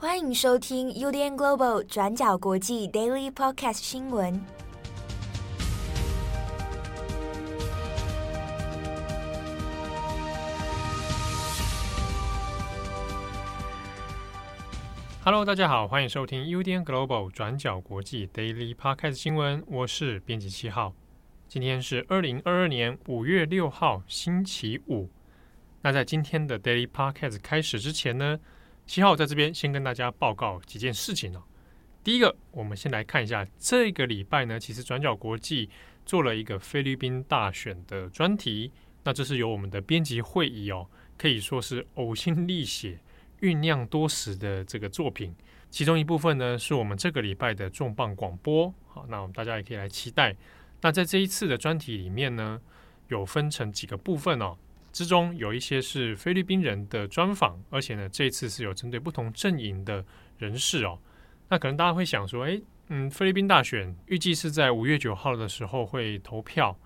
欢迎收听 UDN Global 转角国际 Daily Podcast 新闻。Hello，大家好，欢迎收听 UDN Global 转角国际 Daily Podcast 新闻。我是编辑七号，今天是二零二二年五月六号，星期五。那在今天的 Daily Podcast 开始之前呢，七号在这边先跟大家报告几件事情哦。第一个，我们先来看一下这个礼拜呢，其实转角国际做了一个菲律宾大选的专题。那这是由我们的编辑会议哦，可以说是呕心沥血、酝酿多时的这个作品。其中一部分呢，是我们这个礼拜的重磅广播。好，那我们大家也可以来期待。那在这一次的专题里面呢，有分成几个部分哦。之中有一些是菲律宾人的专访，而且呢，这次是有针对不同阵营的人士哦。那可能大家会想说，诶，嗯，菲律宾大选预计是在五月九号的时候会投票。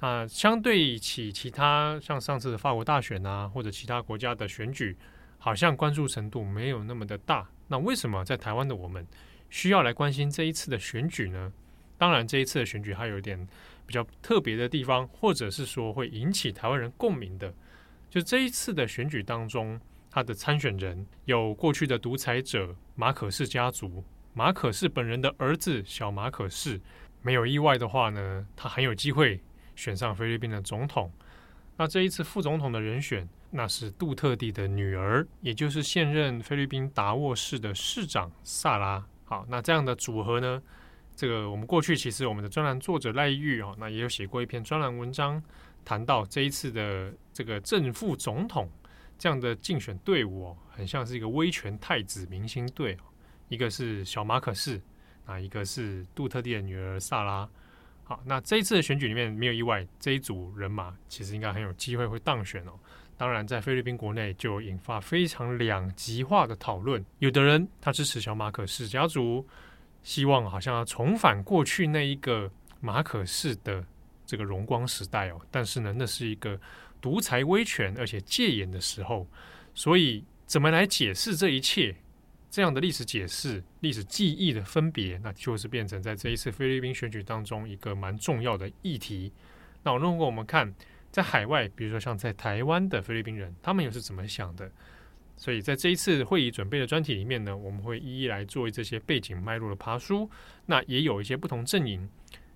那相对起其他像上次的法国大选啊，或者其他国家的选举，好像关注程度没有那么的大。那为什么在台湾的我们需要来关心这一次的选举呢？当然，这一次的选举还有一点比较特别的地方，或者是说会引起台湾人共鸣的，就这一次的选举当中，他的参选人有过去的独裁者马可仕家族，马可仕本人的儿子小马可仕，没有意外的话呢，他很有机会选上菲律宾的总统。那这一次副总统的人选，那是杜特地的女儿，也就是现任菲律宾达沃市的市长萨拉。好，那这样的组合呢？这个我们过去其实我们的专栏作者赖玉哦，那也有写过一篇专栏文章，谈到这一次的这个正副总统这样的竞选队伍哦，很像是一个威权太子明星队哦，一个是小马可仕，啊，一个是杜特蒂的女儿萨拉。好，那这一次的选举里面没有意外，这一组人马其实应该很有机会会当选哦。当然，在菲律宾国内就引发非常两极化的讨论，有的人他支持小马可仕家族。希望好像要重返过去那一个马可式的这个荣光时代哦，但是呢，那是一个独裁威权而且戒严的时候，所以怎么来解释这一切？这样的历史解释、历史记忆的分别，那就是变成在这一次菲律宾选举当中一个蛮重要的议题。那如果我们看在海外，比如说像在台湾的菲律宾人，他们又是怎么想的？所以在这一次会议准备的专题里面呢，我们会一一来做这些背景脉络的爬梳。那也有一些不同阵营，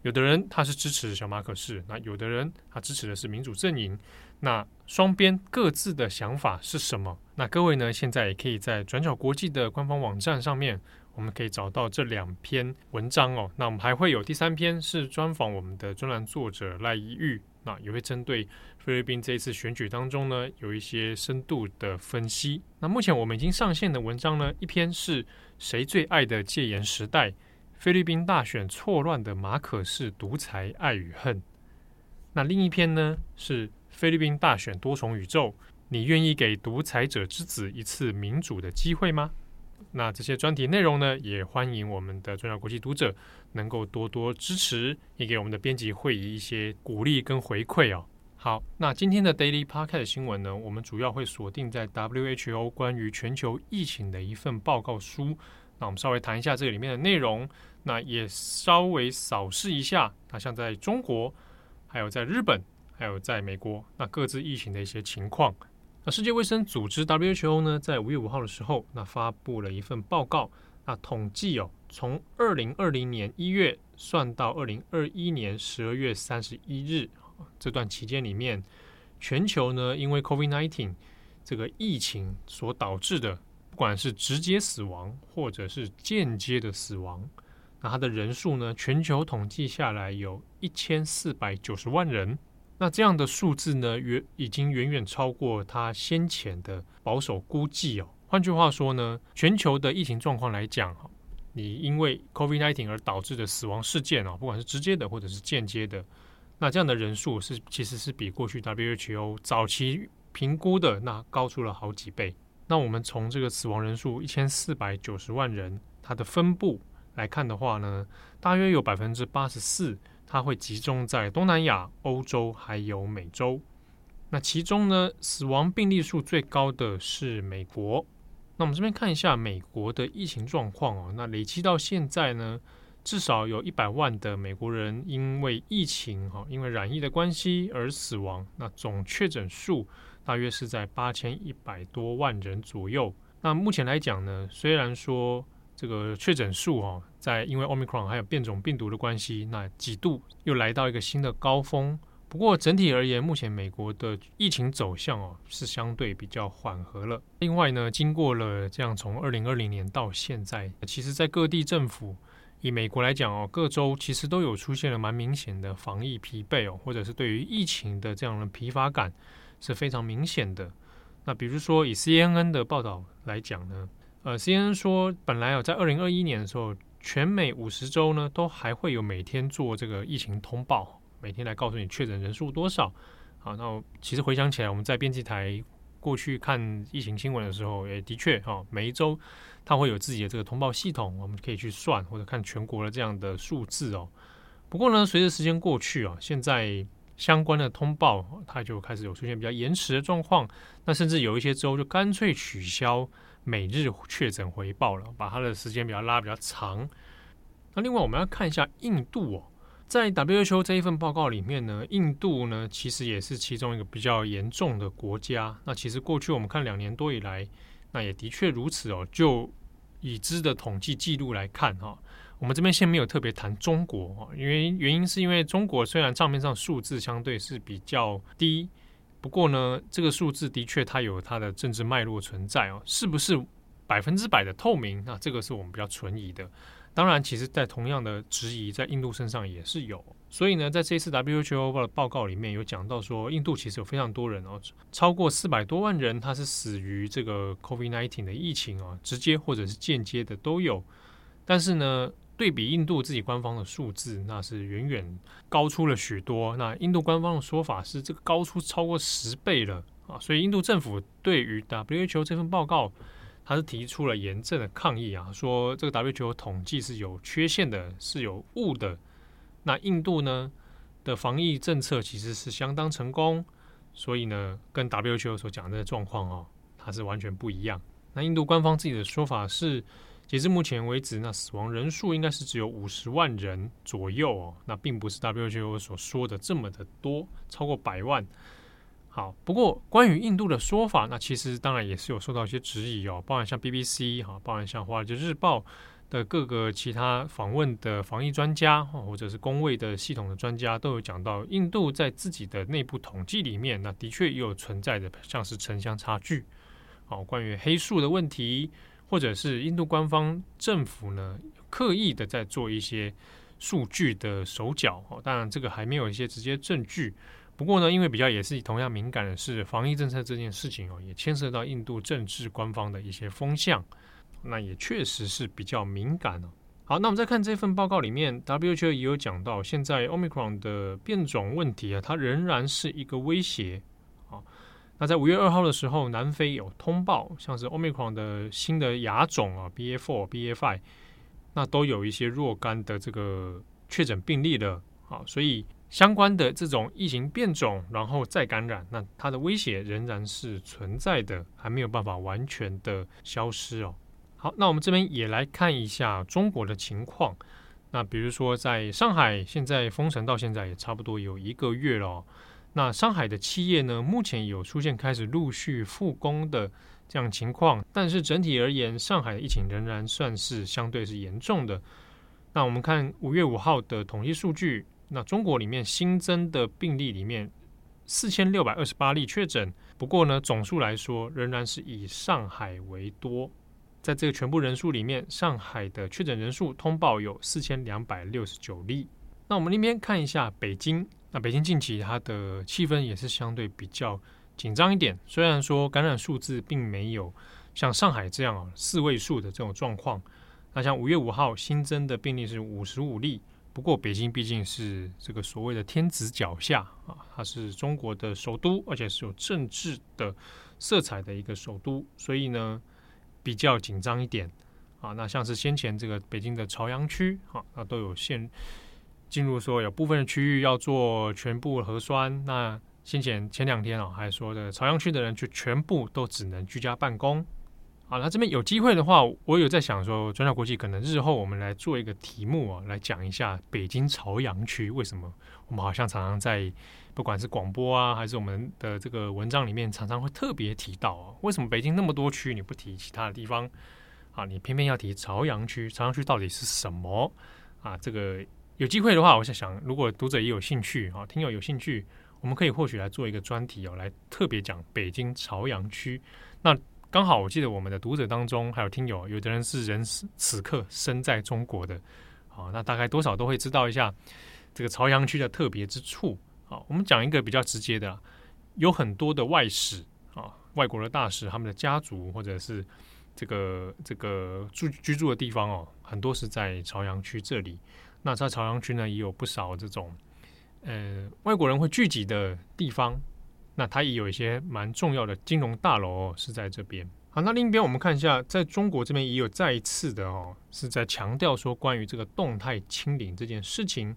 有的人他是支持小马可士，那有的人他支持的是民主阵营。那双边各自的想法是什么？那各位呢，现在也可以在转角国际的官方网站上面，我们可以找到这两篇文章哦。那我们还会有第三篇是专访我们的专栏作者赖宜玉。那也会针对菲律宾这一次选举当中呢，有一些深度的分析。那目前我们已经上线的文章呢，一篇是谁最爱的戒严时代，菲律宾大选错乱的马可仕独裁爱与恨。那另一篇呢是菲律宾大选多重宇宙，你愿意给独裁者之子一次民主的机会吗？那这些专题内容呢，也欢迎我们的重要国际读者能够多多支持，也给我们的编辑会议一些鼓励跟回馈哦。好，那今天的 Daily Podcast 新闻呢，我们主要会锁定在 WHO 关于全球疫情的一份报告书。那我们稍微谈一下这里面的内容，那也稍微扫视一下，那像在中国，还有在日本，还有在美国，那各自疫情的一些情况。那世界卫生组织 WHO 呢，在五月五号的时候，那发布了一份报告，那统计哦，从二零二零年一月算到二零二一年十二月三十一日这段期间里面，全球呢，因为 COVID-19 这个疫情所导致的，不管是直接死亡或者是间接的死亡，那它的人数呢，全球统计下来有一千四百九十万人。那这样的数字呢，远已经远远超过他先前的保守估计哦。换句话说呢，全球的疫情状况来讲，你因为 COVID-19 而导致的死亡事件哦，不管是直接的或者是间接的，那这样的人数是其实是比过去 WHO 早期评估的那高出了好几倍。那我们从这个死亡人数一千四百九十万人，它的分布来看的话呢，大约有百分之八十四。它会集中在东南亚、欧洲还有美洲。那其中呢，死亡病例数最高的是美国，那我们这边看一下美国的疫情状况哦。那累积到现在呢，至少有一百万的美国人因为疫情哈，因为染疫的关系而死亡。那总确诊数大约是在八千一百多万人左右。那目前来讲呢，虽然说这个确诊数哦，在因为 Omicron 还有变种病毒的关系，那几度又来到一个新的高峰。不过整体而言，目前美国的疫情走向哦是相对比较缓和了。另外呢，经过了这样从二零二零年到现在，其实在各地政府以美国来讲哦，各州其实都有出现了蛮明显的防疫疲惫哦，或者是对于疫情的这样的疲乏感是非常明显的。那比如说以 CNN 的报道来讲呢，呃，CNN 说本来哦在二零二一年的时候，全美五十州呢都还会有每天做这个疫情通报。每天来告诉你确诊人数多少，好，那其实回想起来，我们在编辑台过去看疫情新闻的时候，也的确哈，每一周它会有自己的这个通报系统，我们可以去算或者看全国的这样的数字哦。不过呢，随着时间过去啊，现在相关的通报它就开始有出现比较延迟的状况，那甚至有一些州就干脆取消每日确诊回报了，把它的时间比较拉比较长。那另外我们要看一下印度哦。在 WHO 这一份报告里面呢，印度呢其实也是其中一个比较严重的国家。那其实过去我们看两年多以来，那也的确如此哦。就已知的统计记录来看哈，我们这边先没有特别谈中国哈，因为原因是因为中国虽然账面上数字相对是比较低，不过呢，这个数字的确它有它的政治脉络存在哦，是不是百分之百的透明？那这个是我们比较存疑的。当然，其实，在同样的质疑，在印度身上也是有。所以呢，在这次 WHO 的报告里面有讲到说，印度其实有非常多人哦，超过四百多万人，他是死于这个 COVID-19 的疫情哦，直接或者是间接的都有。但是呢，对比印度自己官方的数字，那是远远高出了许多。那印度官方的说法是，这个高出超过十倍了啊。所以，印度政府对于 WHO 这份报告。它是提出了严正的抗议啊，说这个 WHO 统计是有缺陷的，是有误的。那印度呢的防疫政策其实是相当成功，所以呢，跟 WHO 所讲的状况哦，它是完全不一样。那印度官方自己的说法是，截至目前为止，那死亡人数应该是只有五十万人左右哦，那并不是 WHO 所说的这么的多，超过百万。好，不过关于印度的说法，那其实当然也是有受到一些质疑哦，包含像 BBC 哈，包含像华尔街日报的各个其他访问的防疫专家，或者是公卫的系统的专家，都有讲到印度在自己的内部统计里面，那的确也有存在的像是城乡差距，好，关于黑数的问题，或者是印度官方政府呢刻意的在做一些数据的手脚，哦，当然这个还没有一些直接证据。不过呢，因为比较也是同样敏感的是防疫政策这件事情哦，也牵涉到印度政治官方的一些风向，那也确实是比较敏感哦。好，那我们再看这份报告里面，WHO 也有讲到，现在 Omicron 的变种问题啊，它仍然是一个威胁。那在五月二号的时候，南非有通报，像是 Omicron 的新的亚种啊，BA4、BA5，那都有一些若干的这个确诊病例的。好，所以。相关的这种疫情变种，然后再感染，那它的威胁仍然是存在的，还没有办法完全的消失哦。好，那我们这边也来看一下中国的情况。那比如说，在上海，现在封城到现在也差不多有一个月了。那上海的企业呢，目前有出现开始陆续复工的这样情况，但是整体而言，上海的疫情仍然算是相对是严重的。那我们看五月五号的统计数据。那中国里面新增的病例里面，四千六百二十八例确诊。不过呢，总数来说仍然是以上海为多。在这个全部人数里面，上海的确诊人数通报有四千两百六十九例。那我们那边看一下北京。那北京近期它的气氛也是相对比较紧张一点。虽然说感染数字并没有像上海这样啊四位数的这种状况。那像五月五号新增的病例是五十五例。不过，北京毕竟是这个所谓的天子脚下啊，它是中国的首都，而且是有政治的色彩的一个首都，所以呢比较紧张一点啊。那像是先前这个北京的朝阳区啊，那都有限进入，说有部分的区域要做全部核酸。那先前前两天啊，还说的朝阳区的人就全部都只能居家办公。好，那这边有机会的话，我有在想说，转角国际可能日后我们来做一个题目啊，来讲一下北京朝阳区为什么我们好像常常在不管是广播啊，还是我们的这个文章里面，常常会特别提到啊，为什么北京那么多区你不提其他的地方啊？你偏偏要提朝阳区？朝阳区到底是什么啊？这个有机会的话，我想想，如果读者也有兴趣啊，听友有兴趣，我们可以或许来做一个专题哦，来特别讲北京朝阳区。那刚好，我记得我们的读者当中还有听友，有的人是人此刻身在中国的，好，那大概多少都会知道一下这个朝阳区的特别之处。好，我们讲一个比较直接的，有很多的外使啊，外国的大使，他们的家族或者是这个这个住居住的地方哦，很多是在朝阳区这里。那在朝阳区呢，也有不少这种呃外国人会聚集的地方。那它也有一些蛮重要的金融大楼，是在这边。好，那另一边我们看一下，在中国这边也有再一次的哦，是在强调说关于这个动态清零这件事情，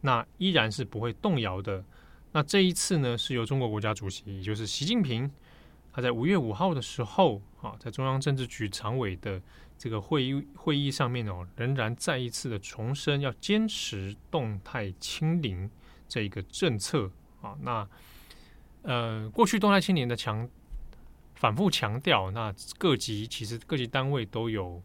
那依然是不会动摇的。那这一次呢，是由中国国家主席，也就是习近平，他在五月五号的时候啊，在中央政治局常委的这个会议会议上面哦，仍然再一次的重申要坚持动态清零这一个政策啊，那。呃，过去动态清零的强反复强调，那各级其实各级单位都有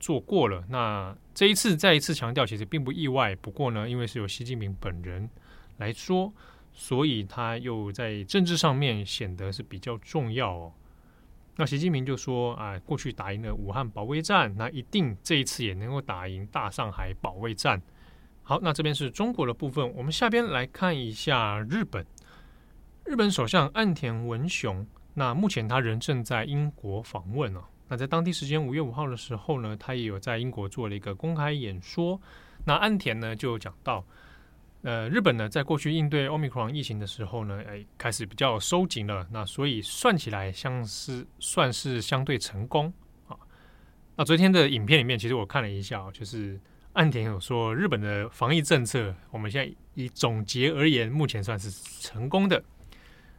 做过了。那这一次再一次强调，其实并不意外。不过呢，因为是由习近平本人来说，所以他又在政治上面显得是比较重要哦。那习近平就说啊，过去打赢了武汉保卫战，那一定这一次也能够打赢大上海保卫战。好，那这边是中国的部分，我们下边来看一下日本。日本首相岸田文雄，那目前他人正在英国访问哦。那在当地时间五月五号的时候呢，他也有在英国做了一个公开演说。那岸田呢就讲到，呃，日本呢在过去应对 Omicron 疫情的时候呢，哎，开始比较收紧了。那所以算起来像是算是相对成功啊。那昨天的影片里面，其实我看了一下，就是岸田有说日本的防疫政策，我们现在以总结而言，目前算是成功的。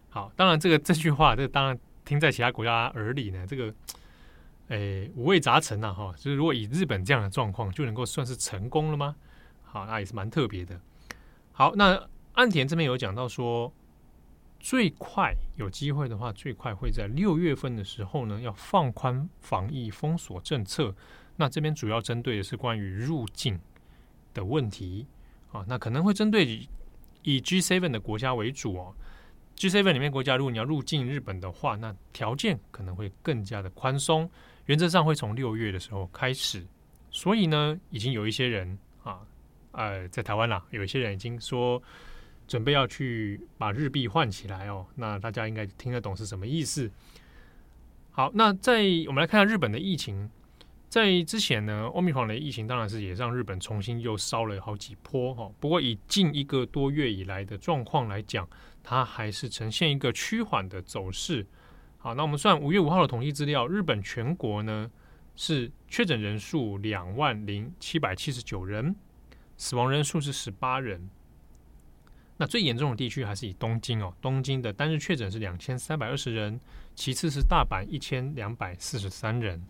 好，当然这个这句话，这当然听在其他国家耳里呢，这个，诶，五味杂陈呐，哈。就是如果以日本这样的状况，就能够算是成功了吗？好，那也是蛮特别的。好，那岸田这边有讲到说，最快有机会的话，最快会在六月份的时候呢，要放宽防疫封锁政策。那这边主要针对的是关于入境的问题啊，那可能会针对以 G Seven 的国家为主哦。G Seven 里面国家，如果你要入境日本的话，那条件可能会更加的宽松，原则上会从六月的时候开始。所以呢，已经有一些人，呃，在台湾啦，有一些人已经说准备要去把日币换起来哦。那大家应该听得懂是什么意思。好，那在我们来看下日本的疫情。在之前呢，欧米狂的疫情当然是也让日本重新又烧了好几波哈。不过以近一个多月以来的状况来讲，它还是呈现一个趋缓的走势。好，那我们算五月五号的统计资料，日本全国呢是确诊人数两万零七百七十九人，死亡人数是十八人。那最严重的地区还是以东京哦，东京的单日确诊是两千三百二十人，其次是大阪一千两百四十三人。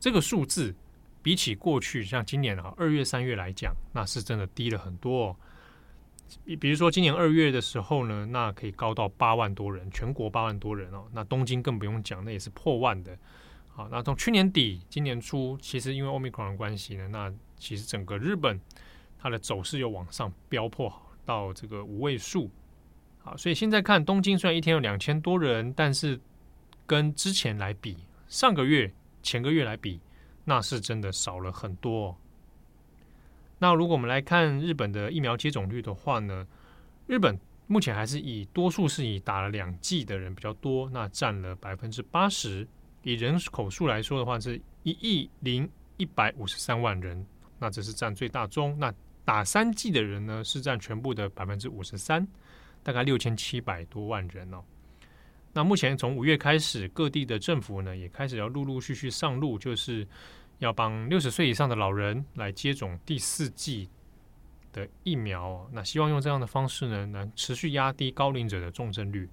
这个数字比起过去像今年啊二月三月来讲，那是真的低了很多哦。比比如说今年二月的时候呢，那可以高到八万多人，全国八万多人哦。那东京更不用讲，那也是破万的。好，那从去年底今年初，其实因为 Omicron 的关系呢，那其实整个日本它的走势又往上飙破到这个五位数。好，所以现在看东京虽然一天有两千多人，但是跟之前来比，上个月。前个月来比，那是真的少了很多。那如果我们来看日本的疫苗接种率的话呢，日本目前还是以多数是以打了两剂的人比较多，那占了百分之八十。以人口数来说的话，是一亿零一百五十三万人，那这是占最大宗。那打三剂的人呢，是占全部的百分之五十三，大概六千七百多万人哦。那目前从五月开始，各地的政府呢也开始要陆陆续续上路，就是要帮六十岁以上的老人来接种第四剂的疫苗。那希望用这样的方式呢，能持续压低高龄者的重症率。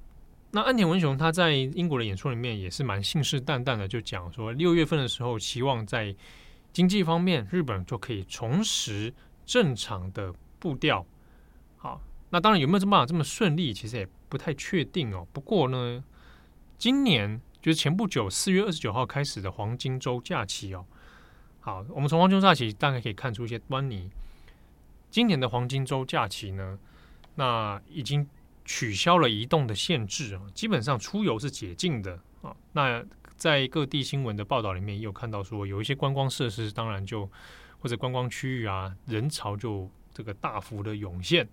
那安田文雄他在英国的演说里面也是蛮信誓旦旦的，就讲说六月份的时候，期望在经济方面日本就可以重拾正常的步调。好，那当然有没有这么这么顺利，其实也不太确定哦。不过呢，今年就是前不久四月二十九号开始的黄金周假期哦。好，我们从黄金周假期大概可以看出一些端倪。今年的黄金周假期呢，那已经取消了移动的限制啊，基本上出游是解禁的啊。那在各地新闻的报道里面也有看到说，有一些观光设施当然就或者观光区域啊，人潮就这个大幅的涌现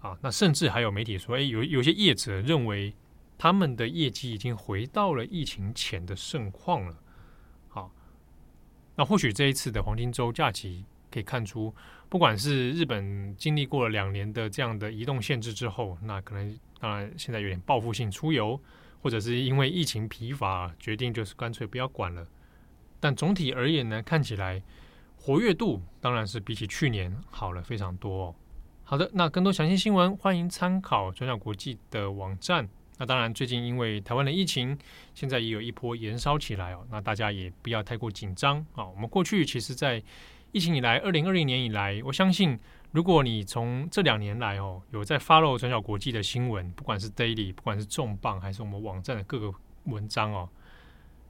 啊。那甚至还有媒体说，哎，有有些业者认为他们的业绩已经回到了疫情前的盛况了。好，那或许这一次的黄金周假期可以看出。不管是日本经历过了两年的这样的移动限制之后，那可能当然现在有点报复性出游，或者是因为疫情疲乏，决定就是干脆不要管了。但总体而言呢，看起来活跃度当然是比起去年好了非常多哦。好的，那更多详细新闻欢迎参考转角国际的网站。那当然，最近因为台湾的疫情现在也有一波延烧起来哦，那大家也不要太过紧张啊。我们过去其实，在疫情以来，二零二零年以来，我相信，如果你从这两年来哦，有在 follow 转角国际的新闻，不管是 daily，不管是重磅，还是我们网站的各个文章哦，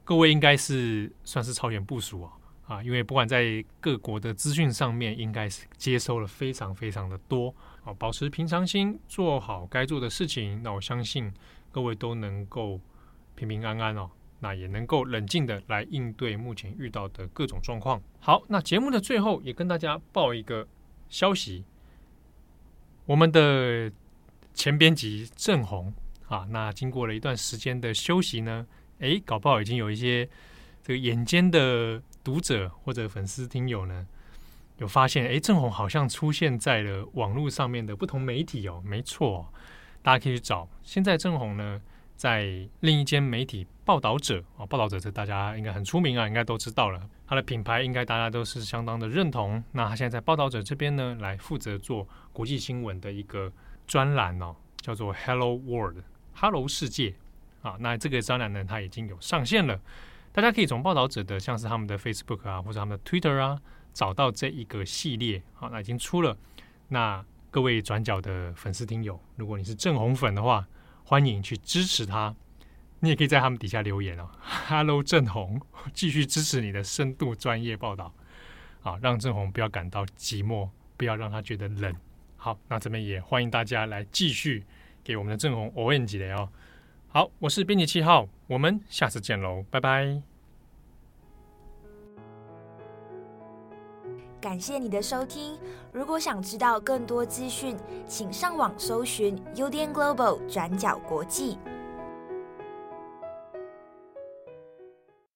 各位应该是算是超前部署哦，啊，因为不管在各国的资讯上面，应该是接收了非常非常的多啊，保持平常心，做好该做的事情，那我相信各位都能够平平安安哦。那也能够冷静的来应对目前遇到的各种状况。好，那节目的最后也跟大家报一个消息，我们的前编辑郑红啊，那经过了一段时间的休息呢，诶，搞不好已经有一些这个眼尖的读者或者粉丝听友呢，有发现，诶，郑红好像出现在了网络上面的不同媒体哦，没错，大家可以去找。现在郑红呢，在另一间媒体报道者啊，报道者这大家应该很出名啊，应该都知道了。他的品牌应该大家都是相当的认同。那他现在在报道者这边呢，来负责做国际新闻的一个专栏哦，叫做 Hello World，Hello 世界啊。那这个专栏呢，它已经有上线了，大家可以从报道者的像是他们的 Facebook 啊，或者他们的 Twitter 啊，找到这一个系列。好，那已经出了。那各位转角的粉丝听友，如果你是正红粉的话，欢迎去支持他，你也可以在他们底下留言哦。Hello，郑红，继续支持你的深度专业报道，啊，让正红不要感到寂寞，不要让他觉得冷。好，那这边也欢迎大家来继续给我们的正红 orange 的哦。好，我是编辑七号，我们下次见喽，拜拜。感谢你的收听。如果想知道更多资讯，请上网搜寻 UDN Global 转角国际。